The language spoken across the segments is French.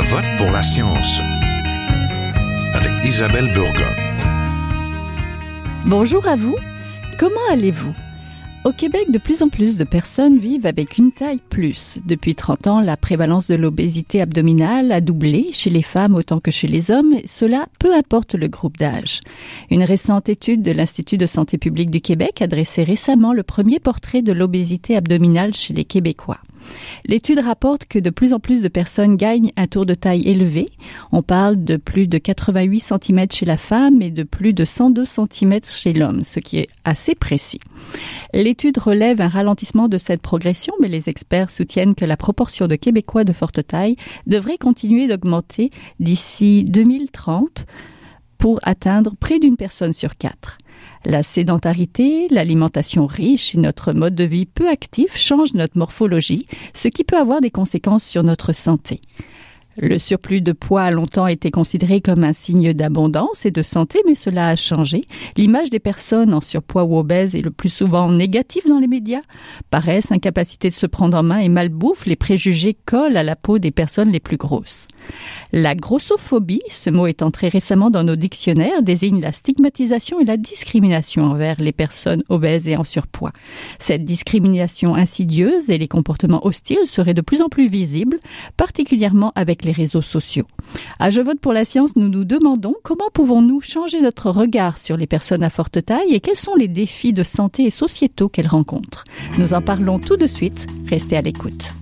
Je vote pour la science avec Isabelle Burgon. Bonjour à vous. Comment allez-vous? Au Québec, de plus en plus de personnes vivent avec une taille plus. Depuis 30 ans, la prévalence de l'obésité abdominale a doublé chez les femmes autant que chez les hommes, cela peu importe le groupe d'âge. Une récente étude de l'Institut de santé publique du Québec a dressé récemment le premier portrait de l'obésité abdominale chez les Québécois. L'étude rapporte que de plus en plus de personnes gagnent un tour de taille élevé. On parle de plus de 88 cm chez la femme et de plus de 102 cm chez l'homme, ce qui est assez précis. L'étude relève un ralentissement de cette progression, mais les experts soutiennent que la proportion de Québécois de forte taille devrait continuer d'augmenter d'ici 2030 pour atteindre près d'une personne sur quatre. La sédentarité, l'alimentation riche et notre mode de vie peu actif changent notre morphologie, ce qui peut avoir des conséquences sur notre santé. Le surplus de poids a longtemps été considéré comme un signe d'abondance et de santé, mais cela a changé. L'image des personnes en surpoids ou obèses est le plus souvent négative dans les médias. Paresse, incapacité de se prendre en main et malbouffe, les préjugés collent à la peau des personnes les plus grosses. La grossophobie, ce mot est entré récemment dans nos dictionnaires, désigne la stigmatisation et la discrimination envers les personnes obèses et en surpoids. Cette discrimination insidieuse et les comportements hostiles seraient de plus en plus visibles, particulièrement avec les réseaux sociaux. À Je vote pour la science, nous nous demandons comment pouvons-nous changer notre regard sur les personnes à forte taille et quels sont les défis de santé et sociétaux qu'elles rencontrent. Nous en parlons tout de suite. Restez à l'écoute.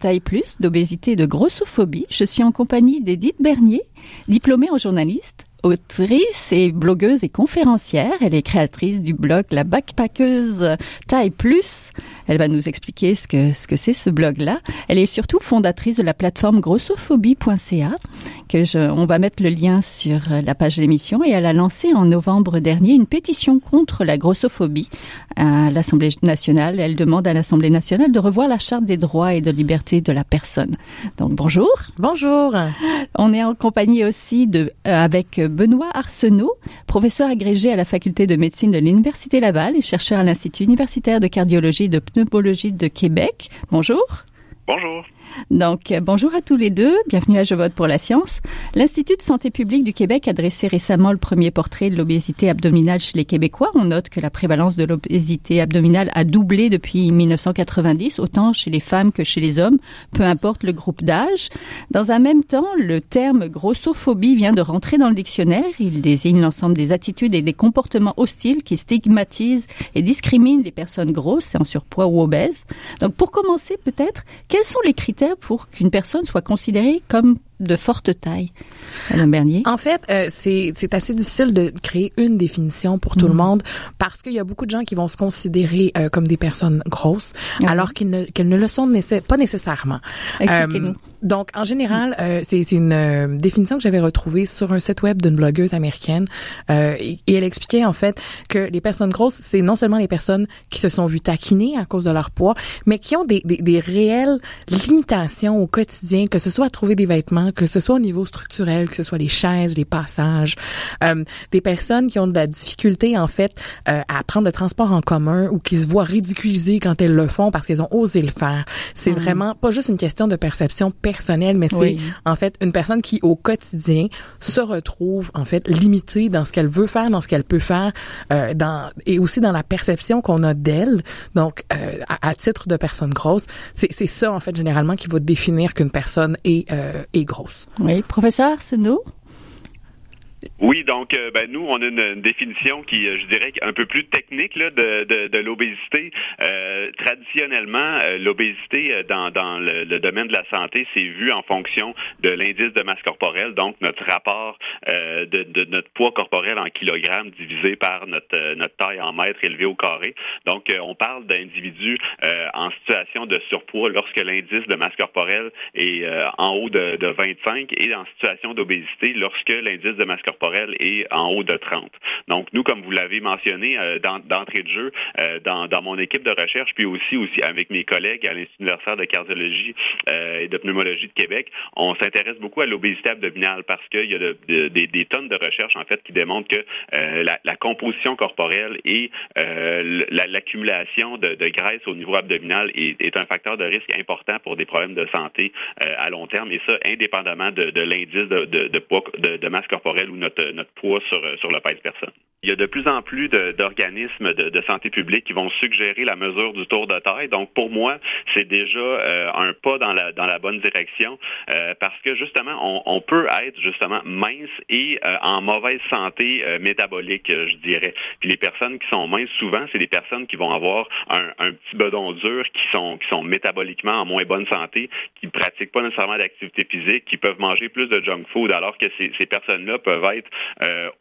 Taille plus, d'obésité et de grossophobie, je suis en compagnie d'Edith Bernier, diplômée en journaliste, autrice et blogueuse et conférencière. Elle est créatrice du blog La Backpackeuse Taille Plus. Elle va nous expliquer ce que ce que c'est ce blog-là. Elle est surtout fondatrice de la plateforme grossophobie.ca que je, on va mettre le lien sur la page de l'émission et elle a lancé en novembre dernier une pétition contre la grossophobie à l'Assemblée nationale. Elle demande à l'Assemblée nationale de revoir la charte des droits et de liberté de la personne. Donc bonjour. Bonjour. On est en compagnie aussi de euh, avec Benoît Arsenault, professeur agrégé à la faculté de médecine de l'Université Laval et chercheur à l'Institut universitaire de cardiologie et de pneumologie de Québec. Bonjour. Bonjour. Donc, euh, bonjour à tous les deux. Bienvenue à Je vote pour la science. L'Institut de santé publique du Québec a dressé récemment le premier portrait de l'obésité abdominale chez les Québécois. On note que la prévalence de l'obésité abdominale a doublé depuis 1990, autant chez les femmes que chez les hommes, peu importe le groupe d'âge. Dans un même temps, le terme grossophobie vient de rentrer dans le dictionnaire. Il désigne l'ensemble des attitudes et des comportements hostiles qui stigmatisent et discriminent les personnes grosses, en surpoids ou obèses. Donc, pour commencer, peut-être, quels sont les critères pour qu'une personne soit considérée comme de forte taille, Madame Bernier? En fait, euh, c'est assez difficile de créer une définition pour tout le monde parce qu'il y a beaucoup de gens qui vont se considérer euh, comme des personnes grosses alors qu'ils ne qu'elles ne le sont pas nécessairement. Expliquez-nous. donc, en général, euh, c'est c'est une euh, définition que j'avais retrouvée sur un site web d'une blogueuse américaine euh, et, et elle expliquait en fait que les personnes grosses, c'est non seulement les personnes qui se sont vues taquiner à cause de leur poids, mais qui ont des, des, des réelles limitations au quotidien, que ce soit à trouver des vêtements, que ce soit au niveau structurel, que ce soit les chaises, les passages, euh, des personnes qui ont de la difficulté en fait euh, à prendre le transport en commun ou qui se voient ridiculisées quand elles le font parce qu'elles ont osé le faire. C'est vraiment pas juste une question de perception personnelle, mais c'est Oui. en fait une personne qui au quotidien se retrouve en fait limitée dans ce qu'elle veut faire, dans ce qu'elle peut faire, euh, dans et aussi dans la perception qu'on a d'elle. Donc euh, à, à titre de personne grosse, c'est c'est ça en fait généralement qui va définir qu'une personne est euh, est grosse. Oui, professeur Arsenault? Oui, donc euh, ben, nous, on a une, une définition qui, euh, je dirais, un peu plus technique là, de, de, de l'obésité. Euh, traditionnellement, euh, l'obésité euh, dans, dans le, le domaine de la santé, c'est vu en fonction de l'indice de masse corporelle, donc notre rapport de, de notre poids corporel en kilogrammes divisé par notre, notre taille en mètres élevé au carré. Donc, on parle d'individus en situation de surpoids lorsque l'indice de masse corporelle est en haut de, de 25 et en situation d'obésité lorsque l'indice de masse corporelle corporelle est en haut de 30. Donc, nous, comme vous l'avez mentionné d'entrée de jeu, dans, dans mon équipe de recherche, puis aussi, aussi avec mes collègues à l'Institut universitaire de cardiologie et de pneumologie de Québec, on s'intéresse beaucoup à l'obésité abdominale parce qu'il y a des, tonnes de recherches, en fait, qui démontrent que la, composition corporelle et l'accumulation de, graisse au niveau abdominal est, un facteur de risque important pour des problèmes de santé à long terme, et ça, indépendamment de, l'indice de, poids, de, masse corporelle ou notre, notre poids sur, sur le pèse personne. Il y a de plus en plus d'organismes de, santé publique qui vont suggérer la mesure du tour de taille. Donc, pour moi, c'est déjà euh, un pas dans la, dans la bonne direction euh, parce que justement, on, on, peut être justement mince et euh, en mauvaise santé métabolique, je dirais. Puis les personnes qui sont minces, souvent, c'est des personnes qui vont avoir un, un, petit bedon dur, qui sont, qui sont métaboliquement en moins bonne santé, qui pratiquent pas nécessairement d'activité physique, qui peuvent manger plus de junk food, alors que ces, ces personnes-là peuvent être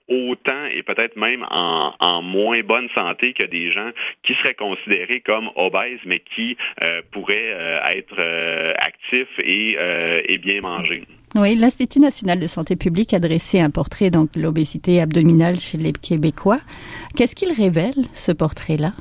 autant et peut-être même en, moins bonne santé que des gens qui seraient considérés comme obèses, mais qui euh, pourraient euh, être euh, actifs et, bien manger. Oui, l'Institut national de santé publique a dressé un portrait donc de l'obésité abdominale chez les Québécois. Qu'est-ce qu'il révèle, ce portrait-là?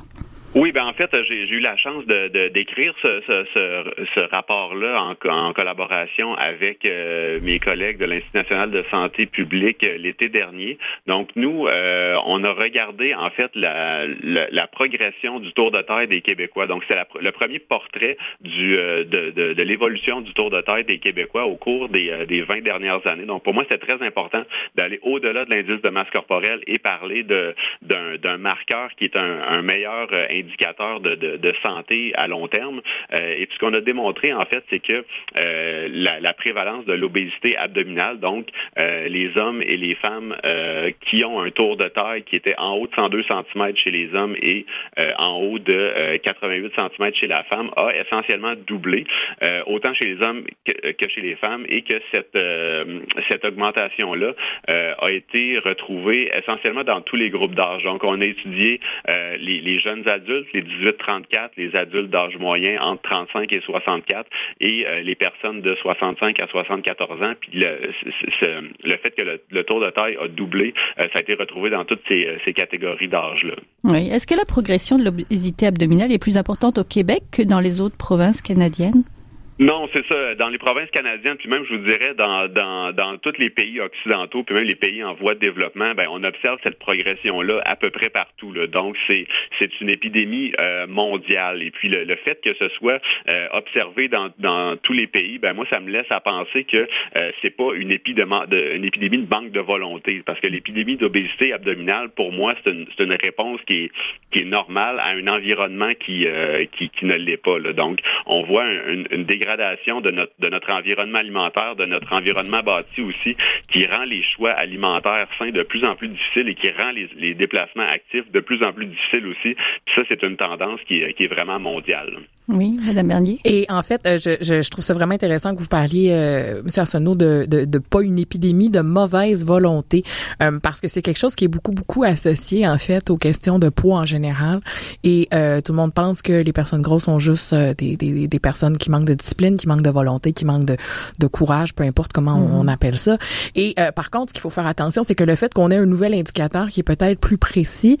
Oui, ben en fait, j'ai eu la chance de d'écrire ce, ce, ce, rapport-là en, en, collaboration avec euh, mes collègues de l'Institut national de santé publique euh, l'été dernier. Donc nous, euh, on a regardé en fait la, la, progression du tour de taille des Québécois. Donc c'est le premier portrait du de, de, de l'évolution du tour de taille des Québécois au cours des, des 20 dernières années. Donc pour moi, c'est très important d'aller au-delà de l'indice de masse corporelle et parler d'un marqueur qui est un, un meilleur indicateur de, santé à long terme. Euh, et puis ce qu'on a démontré, en fait, c'est que euh, la, prévalence de l'obésité abdominale, donc euh, les hommes et les femmes qui ont un tour de taille qui était en haut de 102 cm chez les hommes et en haut de 88 cm chez la femme, a essentiellement doublé, autant chez les hommes que, chez les femmes, et que cette, cette augmentation-là a été retrouvée essentiellement dans tous les groupes d'âge. Donc, on a étudié les jeunes adultes les 18-34, les adultes d'âge moyen entre 35 et 64 et euh, les personnes de 65 à 74 ans. Puis le, le fait que le, tour de taille a doublé, euh, ça a été retrouvé dans toutes ces, ces catégories d'âge-là. Oui. Est-ce que la progression de l'obésité abdominale est plus importante au Québec que dans les autres provinces canadiennes? Non, c'est ça. Dans les provinces canadiennes, puis même, je vous dirais, dans, dans, dans tous les pays occidentaux, puis même les pays en voie de développement, ben, on observe cette progression-là à peu près partout. Là. Donc, c'est, c'est une épidémie euh, mondiale. Et puis, le, le, fait que ce soit euh, observé dans, dans tous les pays, ben, moi, ça me laisse à penser que euh, c'est pas une, épidémie de, une épidémie de manque de volonté. Parce que l'épidémie d'obésité abdominale, pour moi, c'est une, c'est une réponse qui est, qui est normale à un environnement qui, euh, qui, qui ne l'est pas. Là. Donc, on voit une, une dégradation de notre, de notre environnement alimentaire, de notre environnement bâti aussi, qui rend les choix alimentaires sains de plus en plus difficiles et qui rend les, déplacements actifs de plus en plus difficiles aussi. Puis ça, c'est une tendance qui est vraiment mondiale. Oui, Madame Bernier. Et en fait, euh, je, je, je, trouve ça vraiment intéressant que vous parliez, euh, Monsieur Arsenault, de, de, de, pas une épidémie de mauvaise volonté, euh, parce que c'est quelque chose qui est beaucoup beaucoup associé en fait aux questions de poids en général. Et euh, tout le monde pense que les personnes grosses sont juste des, des, des, personnes qui manquent de discipline, qui manquent de volonté, qui manquent de, de courage, peu importe comment on, mm-hmm. appelle ça. Et par contre, ce qu'il faut faire attention, c'est que le fait qu'on ait un nouvel indicateur qui est peut-être plus précis,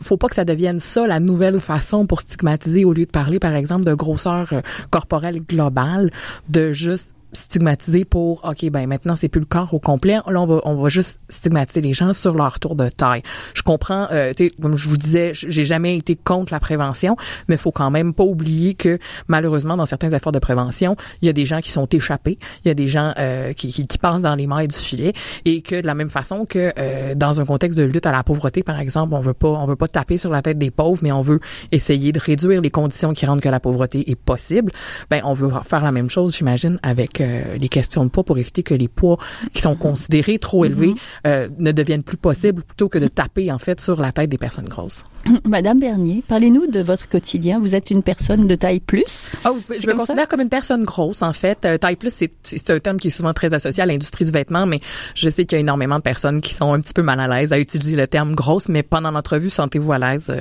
faut pas que ça devienne ça la nouvelle façon pour stigmatiser au lieu de parler, par exemple de grosseur euh, corporelle globale, de juste stigmatiser pour OK ben maintenant c'est plus le corps au complet là on va on va juste stigmatiser les gens sur leur tour de taille. Je comprends euh, comme je vous disais j'ai jamais été contre la prévention mais faut quand même pas oublier que malheureusement dans certains efforts de prévention, il y a des gens qui sont échappés, il y a des gens euh, qui, qui, qui, passent dans les mailles du filet et que de la même façon que euh, dans un contexte de lutte à la pauvreté par exemple, on veut pas on veut pas taper sur la tête des pauvres mais on veut essayer de réduire les conditions qui rendent que la pauvreté est possible. Ben on veut faire la même chose j'imagine avec euh, les questions de poids pour éviter que les poids qui sont considérés trop élevés mhm. euh, ne deviennent plus possibles plutôt que de taper en fait sur la tête des personnes grosses. Madame Bernier, parlez-nous de votre quotidien. Vous êtes une personne de taille plus. Oh, je me considère comme une personne grosse en fait. Euh, taille plus, c'est un terme qui est souvent très associé à l'industrie du vêtement, mais je sais qu'il y a énormément de personnes qui sont un petit peu mal à l'aise à utiliser le terme grosse. Mais pendant l'entrevue, sentez-vous à l'aise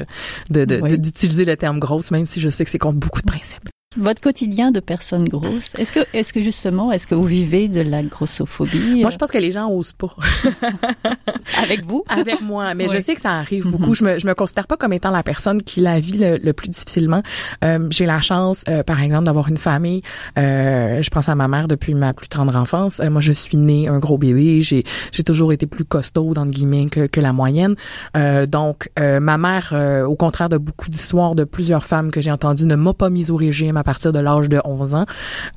de d'utiliser le terme grosse, même si je sais que c'est contre beaucoup de principes. Votre quotidien de personne grosse, est-ce que, est-ce que justement, est-ce que vous vivez de la grossophobie Moi, je pense que les gens osent pas. Avec vous? Avec moi, mais je sais que ça arrive beaucoup. Mhm. Je me, je me considère pas comme étant la personne qui la vit le, plus difficilement. Euh, j'ai la chance, euh, par exemple, d'avoir une famille. Euh, je pense à ma mère depuis ma plus tendre enfance. Euh, moi, je suis née un gros bébé. J'ai, j'ai toujours été plus costaud dans le guillemets que, que la moyenne. Euh, donc, ma mère, au contraire de beaucoup d'histoires de plusieurs femmes que j'ai entendues, ne m'a pas mise au régime à partir de l'âge de 11 ans.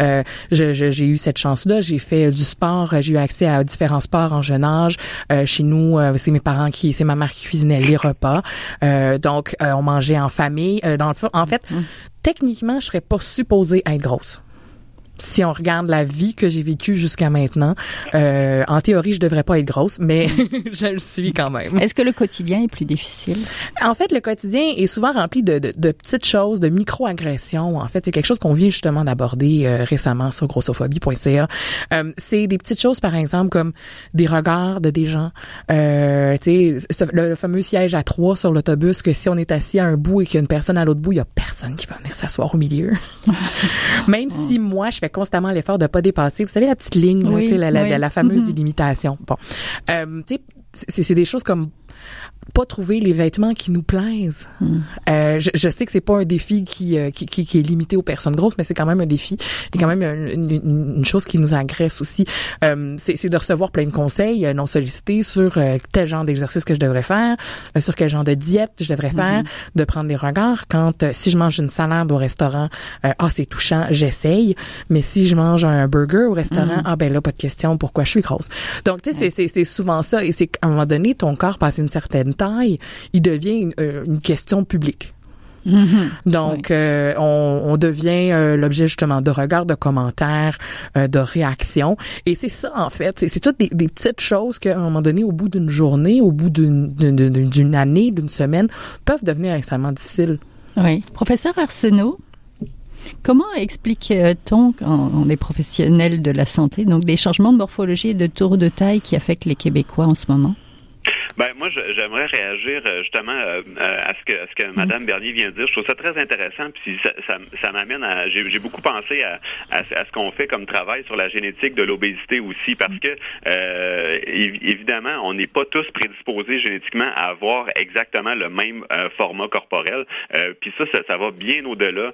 Euh, j'ai eu cette chance-là. J'ai fait du sport. J'ai eu accès à différents sports en jeune âge. Euh, chez nous, euh, c'est mes parents qui, c'est ma mère qui cuisinait les repas. donc, on mangeait en famille. dans le en fait, mmh. techniquement, je serais pas supposée être grosse si on regarde la vie que j'ai vécue jusqu'à maintenant, euh, en théorie, je devrais pas être grosse, mais je le suis quand même. Est-ce que le quotidien est plus difficile? En fait, le quotidien est souvent rempli de, de, de petites choses, de micro-agressions. En fait, c'est quelque chose qu'on vient justement d'aborder euh, récemment sur grossophobie.ca. Euh, c'est des petites choses, par exemple, comme des regards de des gens. Euh, tu sais, le, fameux siège à trois sur l'autobus, que si on est assis à un bout et qu'il y a une personne à l'autre bout, il y a personne qui va venir s'asseoir au milieu. même si moi, je fais constamment l'effort de pas dépasser. Vous savez la petite ligne, la, la, la, fameuse mm-hmm. délimitation. Bon, euh, c'est des choses comme pas trouver les vêtements qui nous plaisent. Hmm. Euh, je, je, sais que c'est pas un défi qui, euh, qui, qui, qui, est limité aux personnes grosses, mais c'est quand même un défi. C'est quand même une, une, chose qui nous agresse aussi. Euh, c'est de recevoir plein de conseils euh, non sollicités sur euh, tel genre d'exercice que je devrais faire, sur quel genre de diète je devrais faire, hmm. de prendre des regards. Quand si je mange une salade au restaurant, ah c'est touchant, j'essaye. Mais si je mange un burger au restaurant, hmm. ah ben là pas de question, pourquoi je suis grosse? Donc tu sais c'est souvent ça et c'est qu'à un moment donné ton corps passe une certaine taille, il devient une, euh, question publique. Mm-hmm. Donc, euh, on, devient euh, l'objet justement de regards, de commentaires, de réactions. Et c'est ça, en fait. C'est toutes des, petites choses qu'à un moment donné, au bout d'une journée, au bout d'une année, d'une semaine, peuvent devenir extrêmement difficiles. Oui. Professeur Arsenault, Comment explique-t-on, on est professionnel de la santé, donc des changements de morphologie et de tour de taille qui affectent les Québécois en ce moment? Ben moi, j'aimerais réagir euh, justement euh, à ce que, à ce que Madame mm. Bernier vient de dire. Je trouve ça très intéressant. Puis ça, ça, ça m'amène à. J'ai beaucoup pensé à, à, ce qu'on fait comme travail sur la génétique de l'obésité aussi, parce que euh, évidemment, on n'est pas tous prédisposés génétiquement à avoir exactement le même format corporel. puis ça, ça, ça, va bien au-delà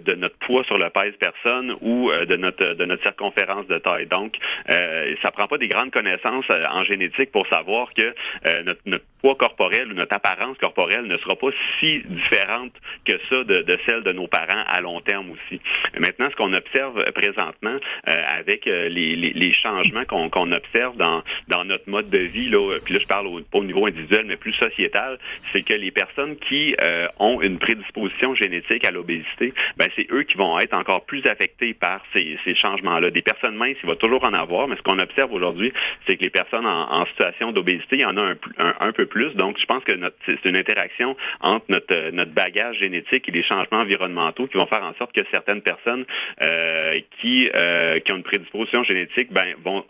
de notre poids sur le pèse personne ou de notre de notre circonférence de taille. Donc, ça prend pas des grandes connaissances en génétique pour savoir que euh, notre, notre, poids corporel ou notre apparence corporelle ne sera pas si différente que ça de, de celle de nos parents à long terme aussi. Maintenant, ce qu'on observe présentement euh, avec euh, les, les, les, changements qu'on qu'on observe dans, dans notre mode de vie, là, puis là je parle au, pas au niveau individuel, mais plus sociétal, c'est que les personnes qui ont une prédisposition génétique à l'obésité, ben c'est eux qui vont être encore plus affectés par ces, ces changements-là. Des personnes minces, il va toujours en avoir, mais ce qu'on observe aujourd'hui, c'est que les personnes en, en situation d'obésité, il y en a un, un, peu plus. Donc, je pense que c'est une interaction entre notre, euh, notre bagage génétique et les changements environnementaux qui vont faire en sorte que certaines personnes euh, qui, euh, qui ont une prédisposition génétique ben, vont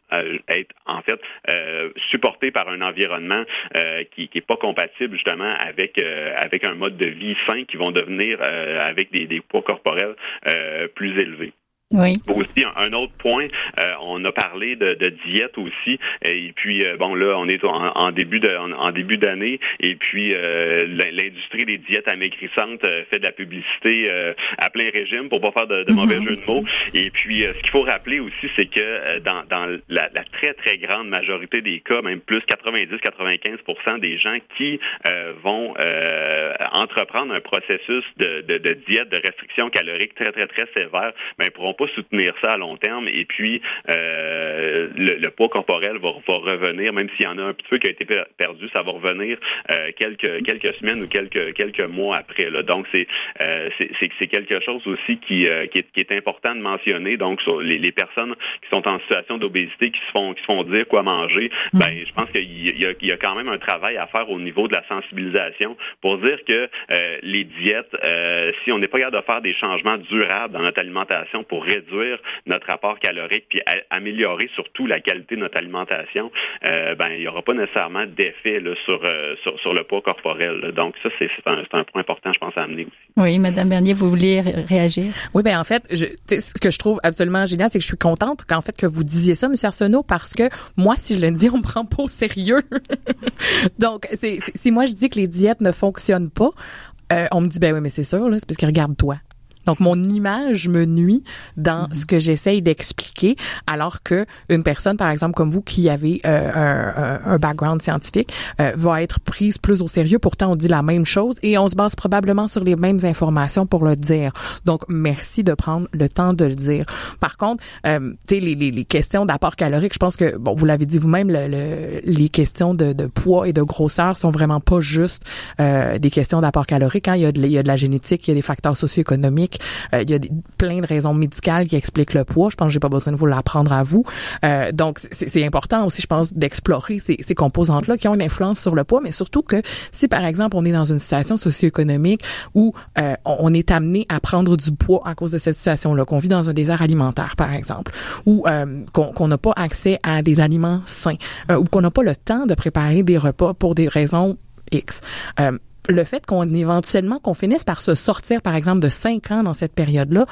être en fait supportées par un environnement qui n'est pas compatible justement avec, avec un mode de vie sain qui vont devenir avec des, des poids corporels plus élevés. Oui. Aussi, un autre point, euh, on a parlé de, de, diète aussi, et puis euh, bon là, on est en, début de en, début d'année, et puis euh, l'industrie des diètes amaigrissantes fait de la publicité à plein régime pour pas faire de, de mauvais mm-hmm. jeu de mots. Et puis, ce qu'il faut rappeler aussi, c'est que dans, dans la, la, très très grande majorité des cas, même plus 90-95% des gens qui vont entreprendre un processus de, de, de, diète, de restriction calorique très très très sévère, ben pourront pas soutenir ça à long terme et puis euh, le, poids corporel va, va revenir, même s'il y en a un petit peu qui a été perdu, ça va revenir euh, quelques quelques semaines ou quelques quelques mois après. Là. Donc c'est euh, c'est quelque chose aussi qui, euh, qui, est, qui est important de mentionner. Donc sur les, les personnes qui sont en situation d'obésité, qui se font qui se font dire quoi manger, mm. ben je pense qu'il y a, il y a quand même un travail à faire au niveau de la sensibilisation pour dire que que les diètes, si on n'est pas capable de faire des changements durables dans notre alimentation pour réduire notre rapport calorique puis améliorer surtout la qualité de notre alimentation, ben il n'y aura pas nécessairement d'effet sur, sur, sur le poids corporel. Donc ça c'est un, un point important je pense à amener aussi. Oui, Madame Bernier, vous vouliez réagir? Oui, ben en fait, je, ce que je trouve absolument génial, c'est que je suis contente qu'en fait que vous disiez ça, Monsieur Arsenault, parce que moi, si je le dis, on me prend pas au sérieux. Donc, c'est, si moi je dis que les diètes ne fonctionnent pas, euh, on me dit ben oui, mais c'est sûr, là, c'est parce que regarde toi. Donc mon image me nuit dans mhm. ce que j'essaye d'expliquer, alors que une personne, par exemple comme vous, qui avez euh, un, un, background scientifique, euh, va être prise plus au sérieux. Pourtant, on dit la même chose et on se base probablement sur les mêmes informations pour le dire. Donc merci de prendre le temps de le dire. Par contre, euh, tu sais les, les, les, questions d'apport calorique, je pense que bon, vous l'avez dit vous-même, le, les questions de, de, poids et de grosseur sont vraiment pas juste euh, des questions d'apport calorique. Hein. Il, y a de, il y a de la génétique, il y a des facteurs socio-économiques euh, il y a plein de raisons médicales qui expliquent le poids. Je pense que j'ai pas besoin de vous l'apprendre à vous. Euh, donc, c'est important aussi, je pense, d'explorer ces, ces composantes-là qui ont une influence sur le poids, mais surtout que si, par exemple, on est dans une situation socio-économique où euh, on est amené à prendre du poids à cause de cette situation-là, qu'on vit dans un désert alimentaire, par exemple, ou qu'on n'a pas accès à des aliments sains, ou qu'on n'a pas le temps de préparer des repas pour des raisons X le fait qu'on éventuellement qu'on finisse par se sortir, par exemple, de cinq ans dans cette période-là,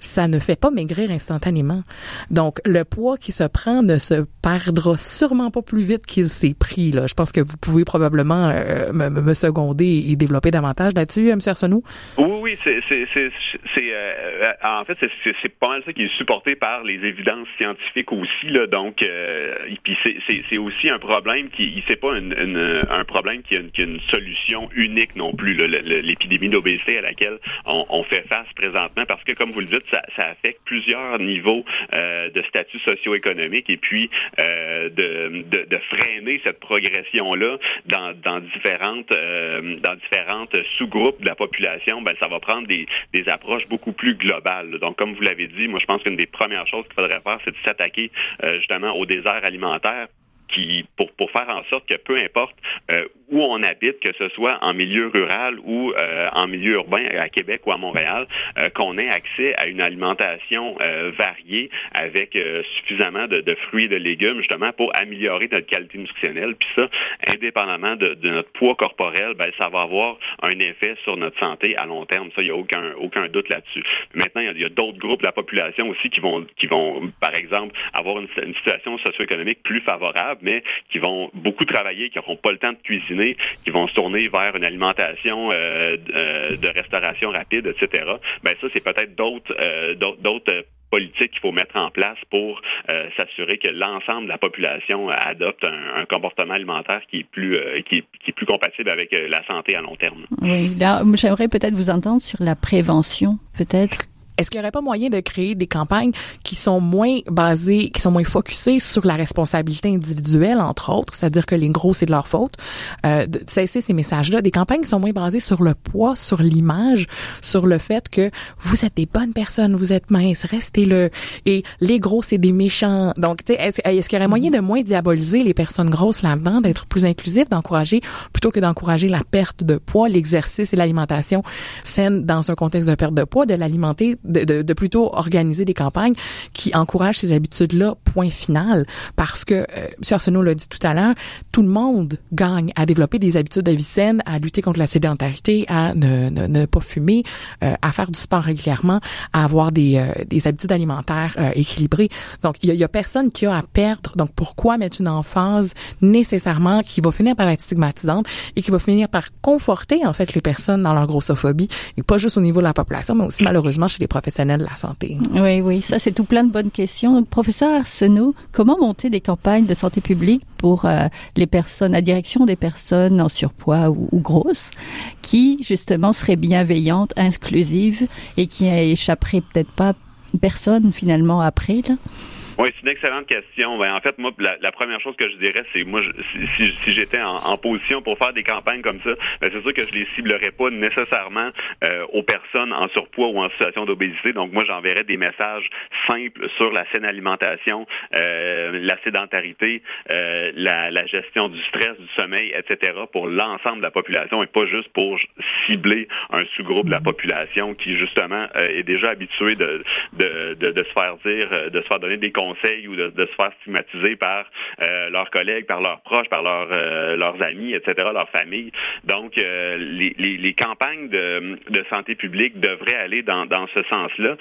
ça ne fait pas maigrir instantanément. Donc, le poids qui se prend ne se perdra sûrement pas plus vite qu'il s'est pris. Là. Je pense que vous pouvez probablement euh, me, me, seconder et développer davantage là-dessus, M. Arsenault? Oui, oui, c'est, c'est, euh, en fait, c'est, pas mal ça qui est supporté par les évidences scientifiques aussi. Là, donc, euh, c'est, aussi un problème qui, c'est pas une, une, un problème qui a, une, qui une solution unique non plus. Là, l'épidémie d'obésité à laquelle on, on fait face présentement, parce que comme vous le dites, ça, ça affecte plusieurs niveaux euh, de statut socio-économique et puis euh, de, de, de, freiner cette progression-là dans, dans différentes euh, dans différentes sous-groupes de la population, ben ça va prendre des, des approches beaucoup plus globales. Donc, comme vous l'avez dit, moi je pense qu'une des premières choses qu'il faudrait faire, c'est de s'attaquer justement au désert alimentaire qui pour, pour faire en sorte que peu importe euh, où on habite, que ce soit en milieu rural ou euh, en milieu urbain à Québec ou à Montréal, euh, qu'on ait accès à une alimentation variée avec suffisamment de, de, fruits et de légumes justement pour améliorer notre qualité nutritionnelle. Puis ça, indépendamment de, de, notre poids corporel, ben ça va avoir un effet sur notre santé à long terme. Ça, il n'y a aucun aucun doute là-dessus. Maintenant, il y a, d'autres groupes de la population aussi qui vont qui vont par exemple avoir une, une situation socio-économique plus favorable mais qui vont beaucoup travailler, qui n'auront pas le temps de cuisiner, qui vont se tourner vers une alimentation euh, euh, de restauration rapide, etc. Ben ça, c'est peut-être d'autres euh, d'autres politiques qu'il faut mettre en place pour s'assurer que l'ensemble de la population adopte un, comportement alimentaire qui est plus qui, est, plus compatible avec la santé à long terme. Oui, j'aimerais peut-être vous entendre sur la prévention, peut-être. Est-ce qu'il n'y aurait pas moyen de créer des campagnes qui sont moins basées, qui sont moins focusées sur la responsabilité individuelle, entre autres, c'est-à-dire que les gros, c'est de leur faute, euh, de cesser ces messages-là, des campagnes qui sont moins basées sur le poids, sur l'image, sur le fait que vous êtes des bonnes personnes, vous êtes minces, restez-le, et les gros, c'est des méchants. Donc, tu sais, est-ce, est-ce qu'il y aurait moyen de moins diaboliser les personnes grosses là-dedans, d'être plus inclusif, d'encourager, plutôt que d'encourager la perte de poids, l'exercice et l'alimentation saine dans un contexte de perte de poids, de l'alimenter de, de, plutôt organiser des campagnes qui encouragent ces habitudes-là, point final. Parce que, euh, M. Arsenault l'a dit tout à l'heure, tout le monde gagne à développer des habitudes de vie saine, à lutter contre la sédentarité, à ne, ne, ne pas fumer, euh, à faire du sport régulièrement, à avoir des, euh, des habitudes alimentaires euh, équilibrées. Donc, il y a, y a, personne qui a à perdre. Donc, pourquoi mettre une emphase nécessairement qui va finir par être stigmatisante et qui va finir par conforter, en fait, les personnes dans leur grossophobie, et pas juste au niveau de la population, mais aussi malheureusement chez les Oui, oui, ça c'est tout plein de bonnes questions. professeur Arsenault, comment monter des campagnes de santé publique pour euh, les personnes, à direction des personnes en surpoids ou, grosses, qui justement seraient bienveillantes, inclusives et qui échapperaient peut-être pas personne finalement après? Oui, c'est une excellente question. Ben, en fait, moi, la, première chose que je dirais, c'est moi, si, si, j'étais en, position pour faire des campagnes comme ça, ben, c'est sûr que je les ciblerais pas nécessairement euh, aux personnes en surpoids ou en situation d'obésité. Donc, moi, j'enverrais des messages simples sur la saine alimentation, euh, la sédentarité, euh, la, la, gestion du stress, du sommeil, etc. pour l'ensemble de la population et pas juste pour cibler un sous-groupe de la population qui, justement, est déjà habitué de, de, de, de se faire dire, de se faire donner des conseils ou de, se faire stigmatiser par euh, leurs collègues, par leurs proches, par leurs, euh, leurs amis, etc., leur famille. Donc, euh, les, les, les, campagnes de, de, santé publique devraient aller dans, dans ce sens-là.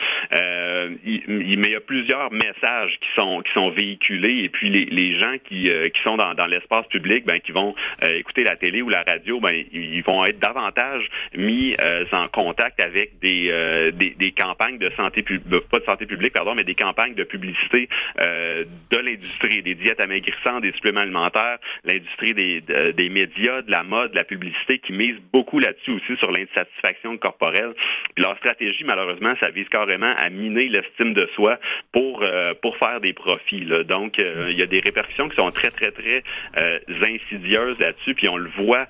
Il, mais il y a plusieurs messages qui sont qui sont véhiculés et puis les, les gens qui, qui sont dans, dans l'espace public, ben, qui vont écouter la télé ou la radio, ben, ils vont être davantage mis en contact avec des, des, des campagnes de santé publique, pas de santé publique, pardon, mais des campagnes de publicité euh, de l'industrie, des diètes amaigrissantes, des suppléments alimentaires, l'industrie des, des médias, de la mode, de la publicité qui mise beaucoup là-dessus aussi sur l'insatisfaction corporelle. Puis leur stratégie, malheureusement, ça vise carrément à miner l'estime de soi pour euh, pour faire des profits. Donc, euh, il y a des répercussions qui sont très, très, très insidieuses là-dessus. Puis on le voit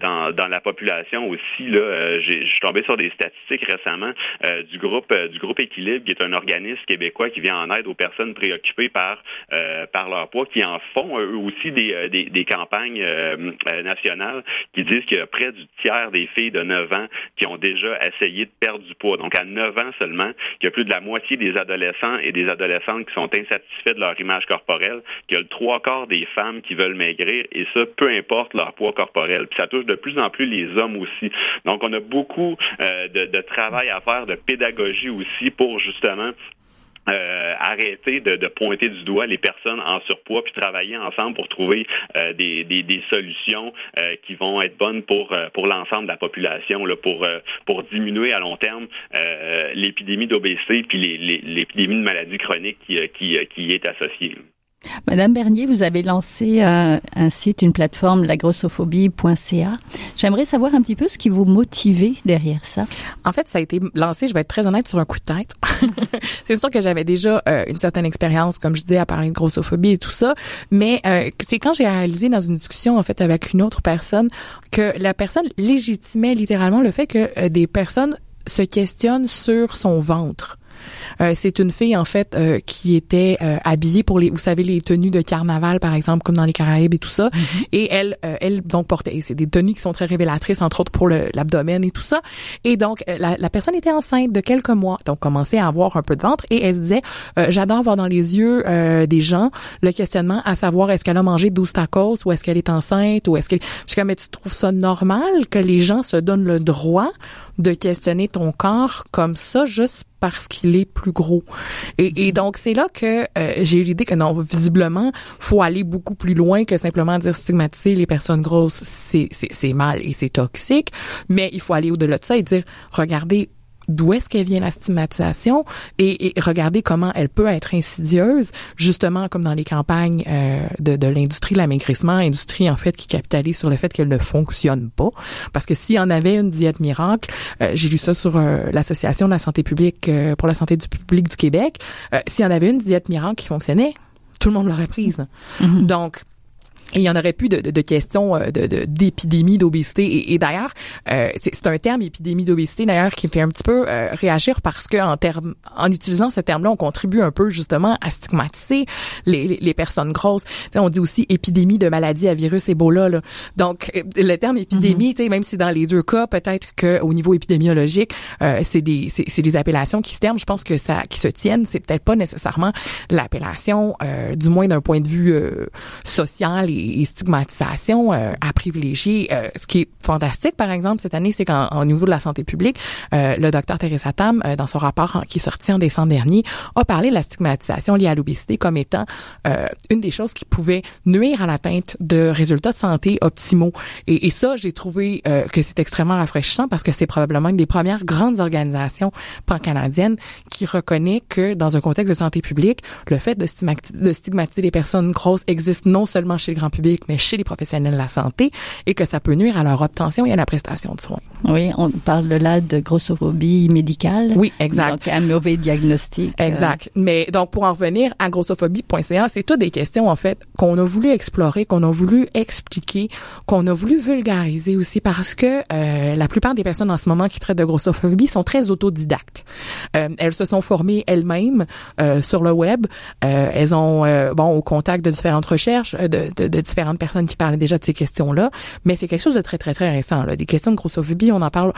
dans, dans la population aussi. Là, je suis tombé sur des statistiques récemment du groupe du groupe Équilibre, qui est un organisme québécois qui vient en aide aux personnes préoccupées par euh, par leur poids, qui en font eux aussi des, euh, des, des campagnes euh, nationales qui disent qu'il y a près du tiers des filles de 9 ans qui ont déjà essayé de perdre du poids. Donc à 9 ans seulement, qu'il y a plus de la moitié des adolescents et des adolescentes qui sont insatisfaits de leur image corporelle, qu'il y a le trois quarts des femmes qui veulent maigrir et ça, peu importe leur poids corporel. Puis ça touche de plus en plus les hommes aussi. Donc on a beaucoup de, de travail à faire, de pédagogie aussi pour justement euh, arrêter de, pointer du doigt les personnes en surpoids puis travailler ensemble pour trouver euh, des, solutions euh, qui vont être bonnes pour pour l'ensemble de la population là, pour pour diminuer à long terme l'épidémie d'obésité puis l'épidémie de maladies chroniques qui qui, qui est associée. Madame Bernier, vous avez lancé un, site, une plateforme, lagrossophobie.ca. J'aimerais savoir un petit peu ce qui vous motivait derrière ça. En fait, ça a été lancé, je vais être très honnête, sur un coup de tête. c'est sûr que j'avais déjà euh, une certaine expérience, comme je disais, à parler de grossophobie et tout ça, mais euh, c'est quand j'ai réalisé dans une discussion en fait avec une autre personne que la personne légitimait littéralement le fait que euh, des personnes se questionnent sur son ventre. Euh, c'est une fille en fait euh, qui était euh, habillée pour les, vous savez, les tenues de carnaval par exemple, comme dans les Caraïbes et tout ça. Mm-hmm. Et elle, elle donc portait, c'est des tenues qui sont très révélatrices, entre autres pour l'abdomen et tout ça. Et donc la, la, personne était enceinte de quelques mois, donc commençait à avoir un peu de ventre et elle se disait, j'adore voir dans les yeux des gens le questionnement à savoir est-ce qu'elle a mangé 12 tacos ou est-ce qu'elle est enceinte ou est-ce qu'elle, je suis comme, mais tu trouves ça normal que les gens se donnent le droit de questionner ton corps comme ça juste parce qu'il est plus gros. Et, donc c'est là que euh, j'ai eu l'idée que non, visiblement, faut aller beaucoup plus loin que simplement dire stigmatiser les personnes grosses, c'est c'est mal et c'est toxique, mais il faut aller au-delà de ça et dire regardez d'où est-ce qu'elle vient la stigmatisation? Et, et, regarder comment elle peut être insidieuse, justement comme dans les campagnes euh, de, de l'industrie de l'amaigrissement, industrie en fait qui capitalise sur le fait qu'elle ne fonctionne pas. Parce que s'il y en avait une diète miracle, euh, j'ai lu ça sur euh, l'association de la santé publique pour la santé du public du Québec, s'il y en avait une diète miracle qui fonctionnait, tout le monde l'aurait prise. Mm-hmm. Donc et il y en aurait plus de, de, de questions euh, de, d'épidémie d'obésité. Et, et d'ailleurs, euh, c'est, un terme épidémie d'obésité d'ailleurs qui me fait un petit peu euh, réagir parce que en terme, en utilisant ce terme-là, on contribue un peu justement à stigmatiser les, les, personnes grosses. on dit aussi épidémie de maladie à virus Ebola. Là. Donc le terme épidémie, mm même si dans les deux cas, peut-être que au niveau épidémiologique, c'est des c'est, des appellations qui se terment. Je pense que ça qui se tiennent, c'est peut-être pas nécessairement l'appellation, du moins d'un point de vue social et, stigmatisation euh, à privilégier. Euh, ce qui est fantastique, par exemple, cette année, c'est qu'au niveau de la santé publique, euh, le docteur Teresa Tam, dans son rapport qui est sorti en décembre dernier, a parlé de la stigmatisation liée à l'obésité comme étant une des choses qui pouvait nuire à l'atteinte de résultats de santé optimaux. Et, et ça, j'ai trouvé que c'est extrêmement rafraîchissant parce que c'est probablement une des premières grandes organisations pan-canadiennes qui reconnaît que dans un contexte de santé publique, le fait de stigmatiser, de stigmatiser les personnes grosses existe non seulement chez le grand grand public, mais chez les professionnels de la santé, et que ça peut nuire à leur obtention et à la prestation de soins. Oui, on parle là de grossophobie médicale. Oui, exact. Donc, un mauvais diagnostic. Euh. Exact. Mais donc, pour en revenir à grossophobie.ca, c'est toutes des questions, en fait, qu'on a voulu explorer, qu'on a voulu expliquer, qu'on a voulu vulgariser aussi parce que euh, la plupart des personnes en ce moment qui traitent de grossophobie sont très autodidactes. Euh, elles se sont formées elles-mêmes euh, sur le web. Euh, elles ont, euh, bon, au contact de différentes recherches, de, de, de, différentes personnes qui parlaient déjà de ces questions-là. Mais c'est quelque chose de très, très, très récent. Des questions de grossophobie, on en parle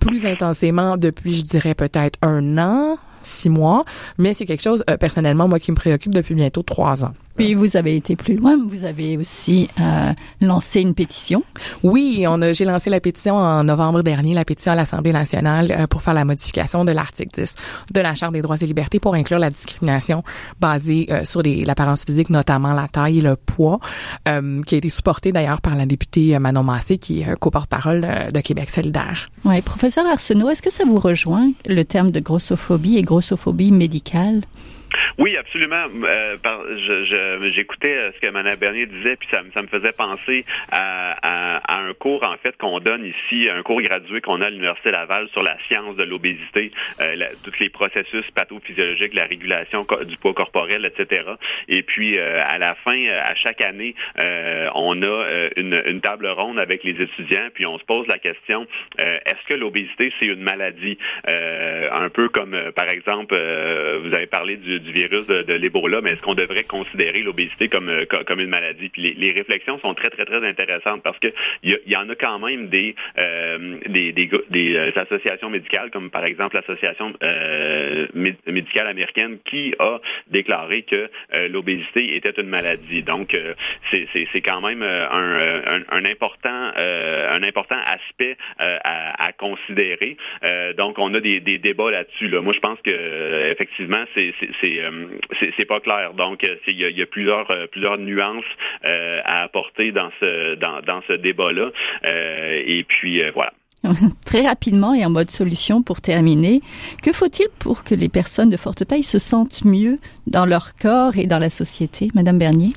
plus intensément depuis, je dirais, peut-être un an, six mois. Mais c'est quelque chose, personnellement, moi, qui me préoccupe depuis bientôt trois ans. Puis vous avez été plus loin, vous avez aussi euh, lancé une pétition. Oui, on a, j'ai lancé la pétition en novembre dernier, la pétition à l'Assemblée nationale euh, pour faire la modification de l'article 10 de la Charte des droits et libertés pour inclure la discrimination basée euh, sur les, l'apparence physique, notamment la taille et le poids, euh, qui a été supportée d'ailleurs par la députée Manon Massé, qui est co-porte-parole de, de Québec solidaire. Oui, professeur Arsenault, est-ce que ça vous rejoint le terme de grossophobie et grossophobie médicale? Oui, absolument. Euh, par, je, je, j'écoutais euh, ce que Mme Bernier disait, puis ça, ça me faisait penser à, à, à, un cours en fait qu'on donne ici, un cours gradué qu'on a à l'Université Laval sur la science de l'obésité, euh, tous les processus pathophysiologiques, la régulation du poids corporel, etc. Et puis euh, à la fin, à chaque année, euh, on a une, une, table ronde avec les étudiants, puis on se pose la question est-ce que l'obésité c'est une maladie? Un peu comme par exemple, vous avez parlé du, du virus de, de l'Ebola, mais est-ce qu'on devrait considérer l'obésité comme, comme une maladie? Puis les, les, réflexions sont très, très, très intéressantes parce que il y, y, en a quand même des, euh, des, des, des, associations médicales, comme par exemple l'association euh, médicale américaine, qui a déclaré que euh, l'obésité était une maladie. Donc, c'est quand même un, un, un important, un important aspect à, à, considérer. donc, on a des, des débats là-dessus. Là. Moi, je pense que effectivement, c'est c'est pas clair. Donc, il y, y, a plusieurs plusieurs nuances euh, à apporter dans ce dans, dans ce débat-là. Euh, et puis euh, voilà. Très rapidement et en mode solution pour terminer, que faut-il pour que les personnes de forte taille se sentent mieux dans leur corps et dans la société, Madame Bernier?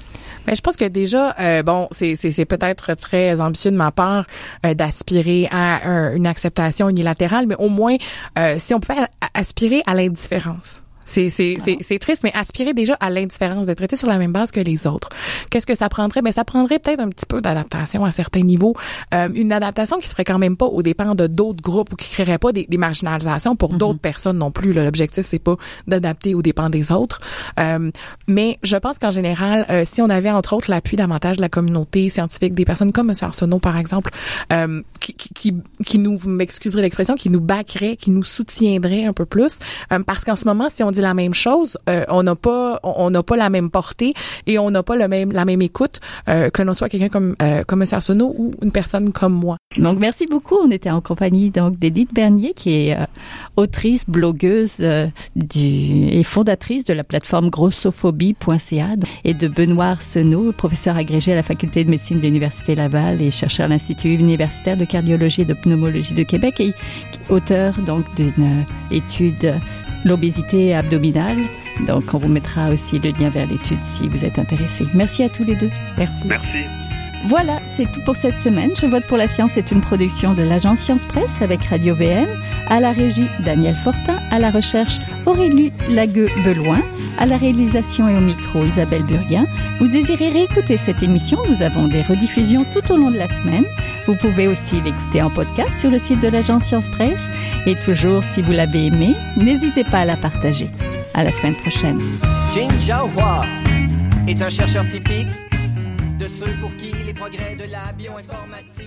Ben, je pense que déjà, euh, bon, c'est, c'est, c'est peut-être très ambitieux de ma part euh, d'aspirer à un, une acceptation unilatérale, mais au moins, euh, si on pouvait aspirer à l'indifférence. C'est, c'est, c'est, c'est triste, mais aspirer déjà à l'indifférence, d'être traité sur la même base que les autres. Qu'est-ce que ça prendrait? Ben, ça prendrait peut-être un petit peu d'adaptation à certains niveaux. Euh, une adaptation qui serait quand même pas au dépend de d'autres groupes ou qui créerait pas des, des marginalisations pour mm-hmm. d'autres personnes non plus. Là. L'objectif, c'est pas d'adapter au dépend des autres. Euh, mais je pense qu'en général, euh, si on avait entre autres l'appui davantage de la communauté scientifique, des personnes comme M. Arsenault, par exemple, euh, qui, qui, qui nous, m'excuserait l'expression, qui nous backerait, qui nous soutiendrait un peu plus. Euh, parce qu'en ce moment, si on dit la même chose, euh, on n'a pas on n'a pas la même portée et on n'a pas le même la même écoute euh, que l'on soit quelqu'un comme euh, comme M. Arsenault ou une personne comme moi. Donc merci beaucoup. On était en compagnie donc d'Edith Bernier qui est autrice, blogueuse du et fondatrice de la plateforme grossophobie.ca et de Benoît Arsenault, professeur agrégé à la faculté de médecine de l'université Laval et chercheur à l'institut universitaire de cardiologie et de pneumologie de Québec et auteur donc d'une étude l'obésité abdominale. Donc, on vous mettra aussi le lien vers l'étude si vous êtes intéressé. Merci à tous les deux. Merci. Merci. Voilà, c'est tout pour cette semaine. Je vote pour la science est une production de l'agence Science Presse avec Radio VM, à la régie Daniel Fortin, à la recherche Aurélie Lagueux-Beloin, à la réalisation et au micro Isabelle Burguin. Vous désirez réécouter cette émission, nous avons des rediffusions tout au long de la semaine. Vous pouvez aussi l'écouter en podcast sur le site de l'agence Science Presse. Et toujours, si vous l'avez aimé, n'hésitez pas à la partager. À la semaine prochaine. Est un chercheur typique de ceux pour qui progrès de la bioinformatique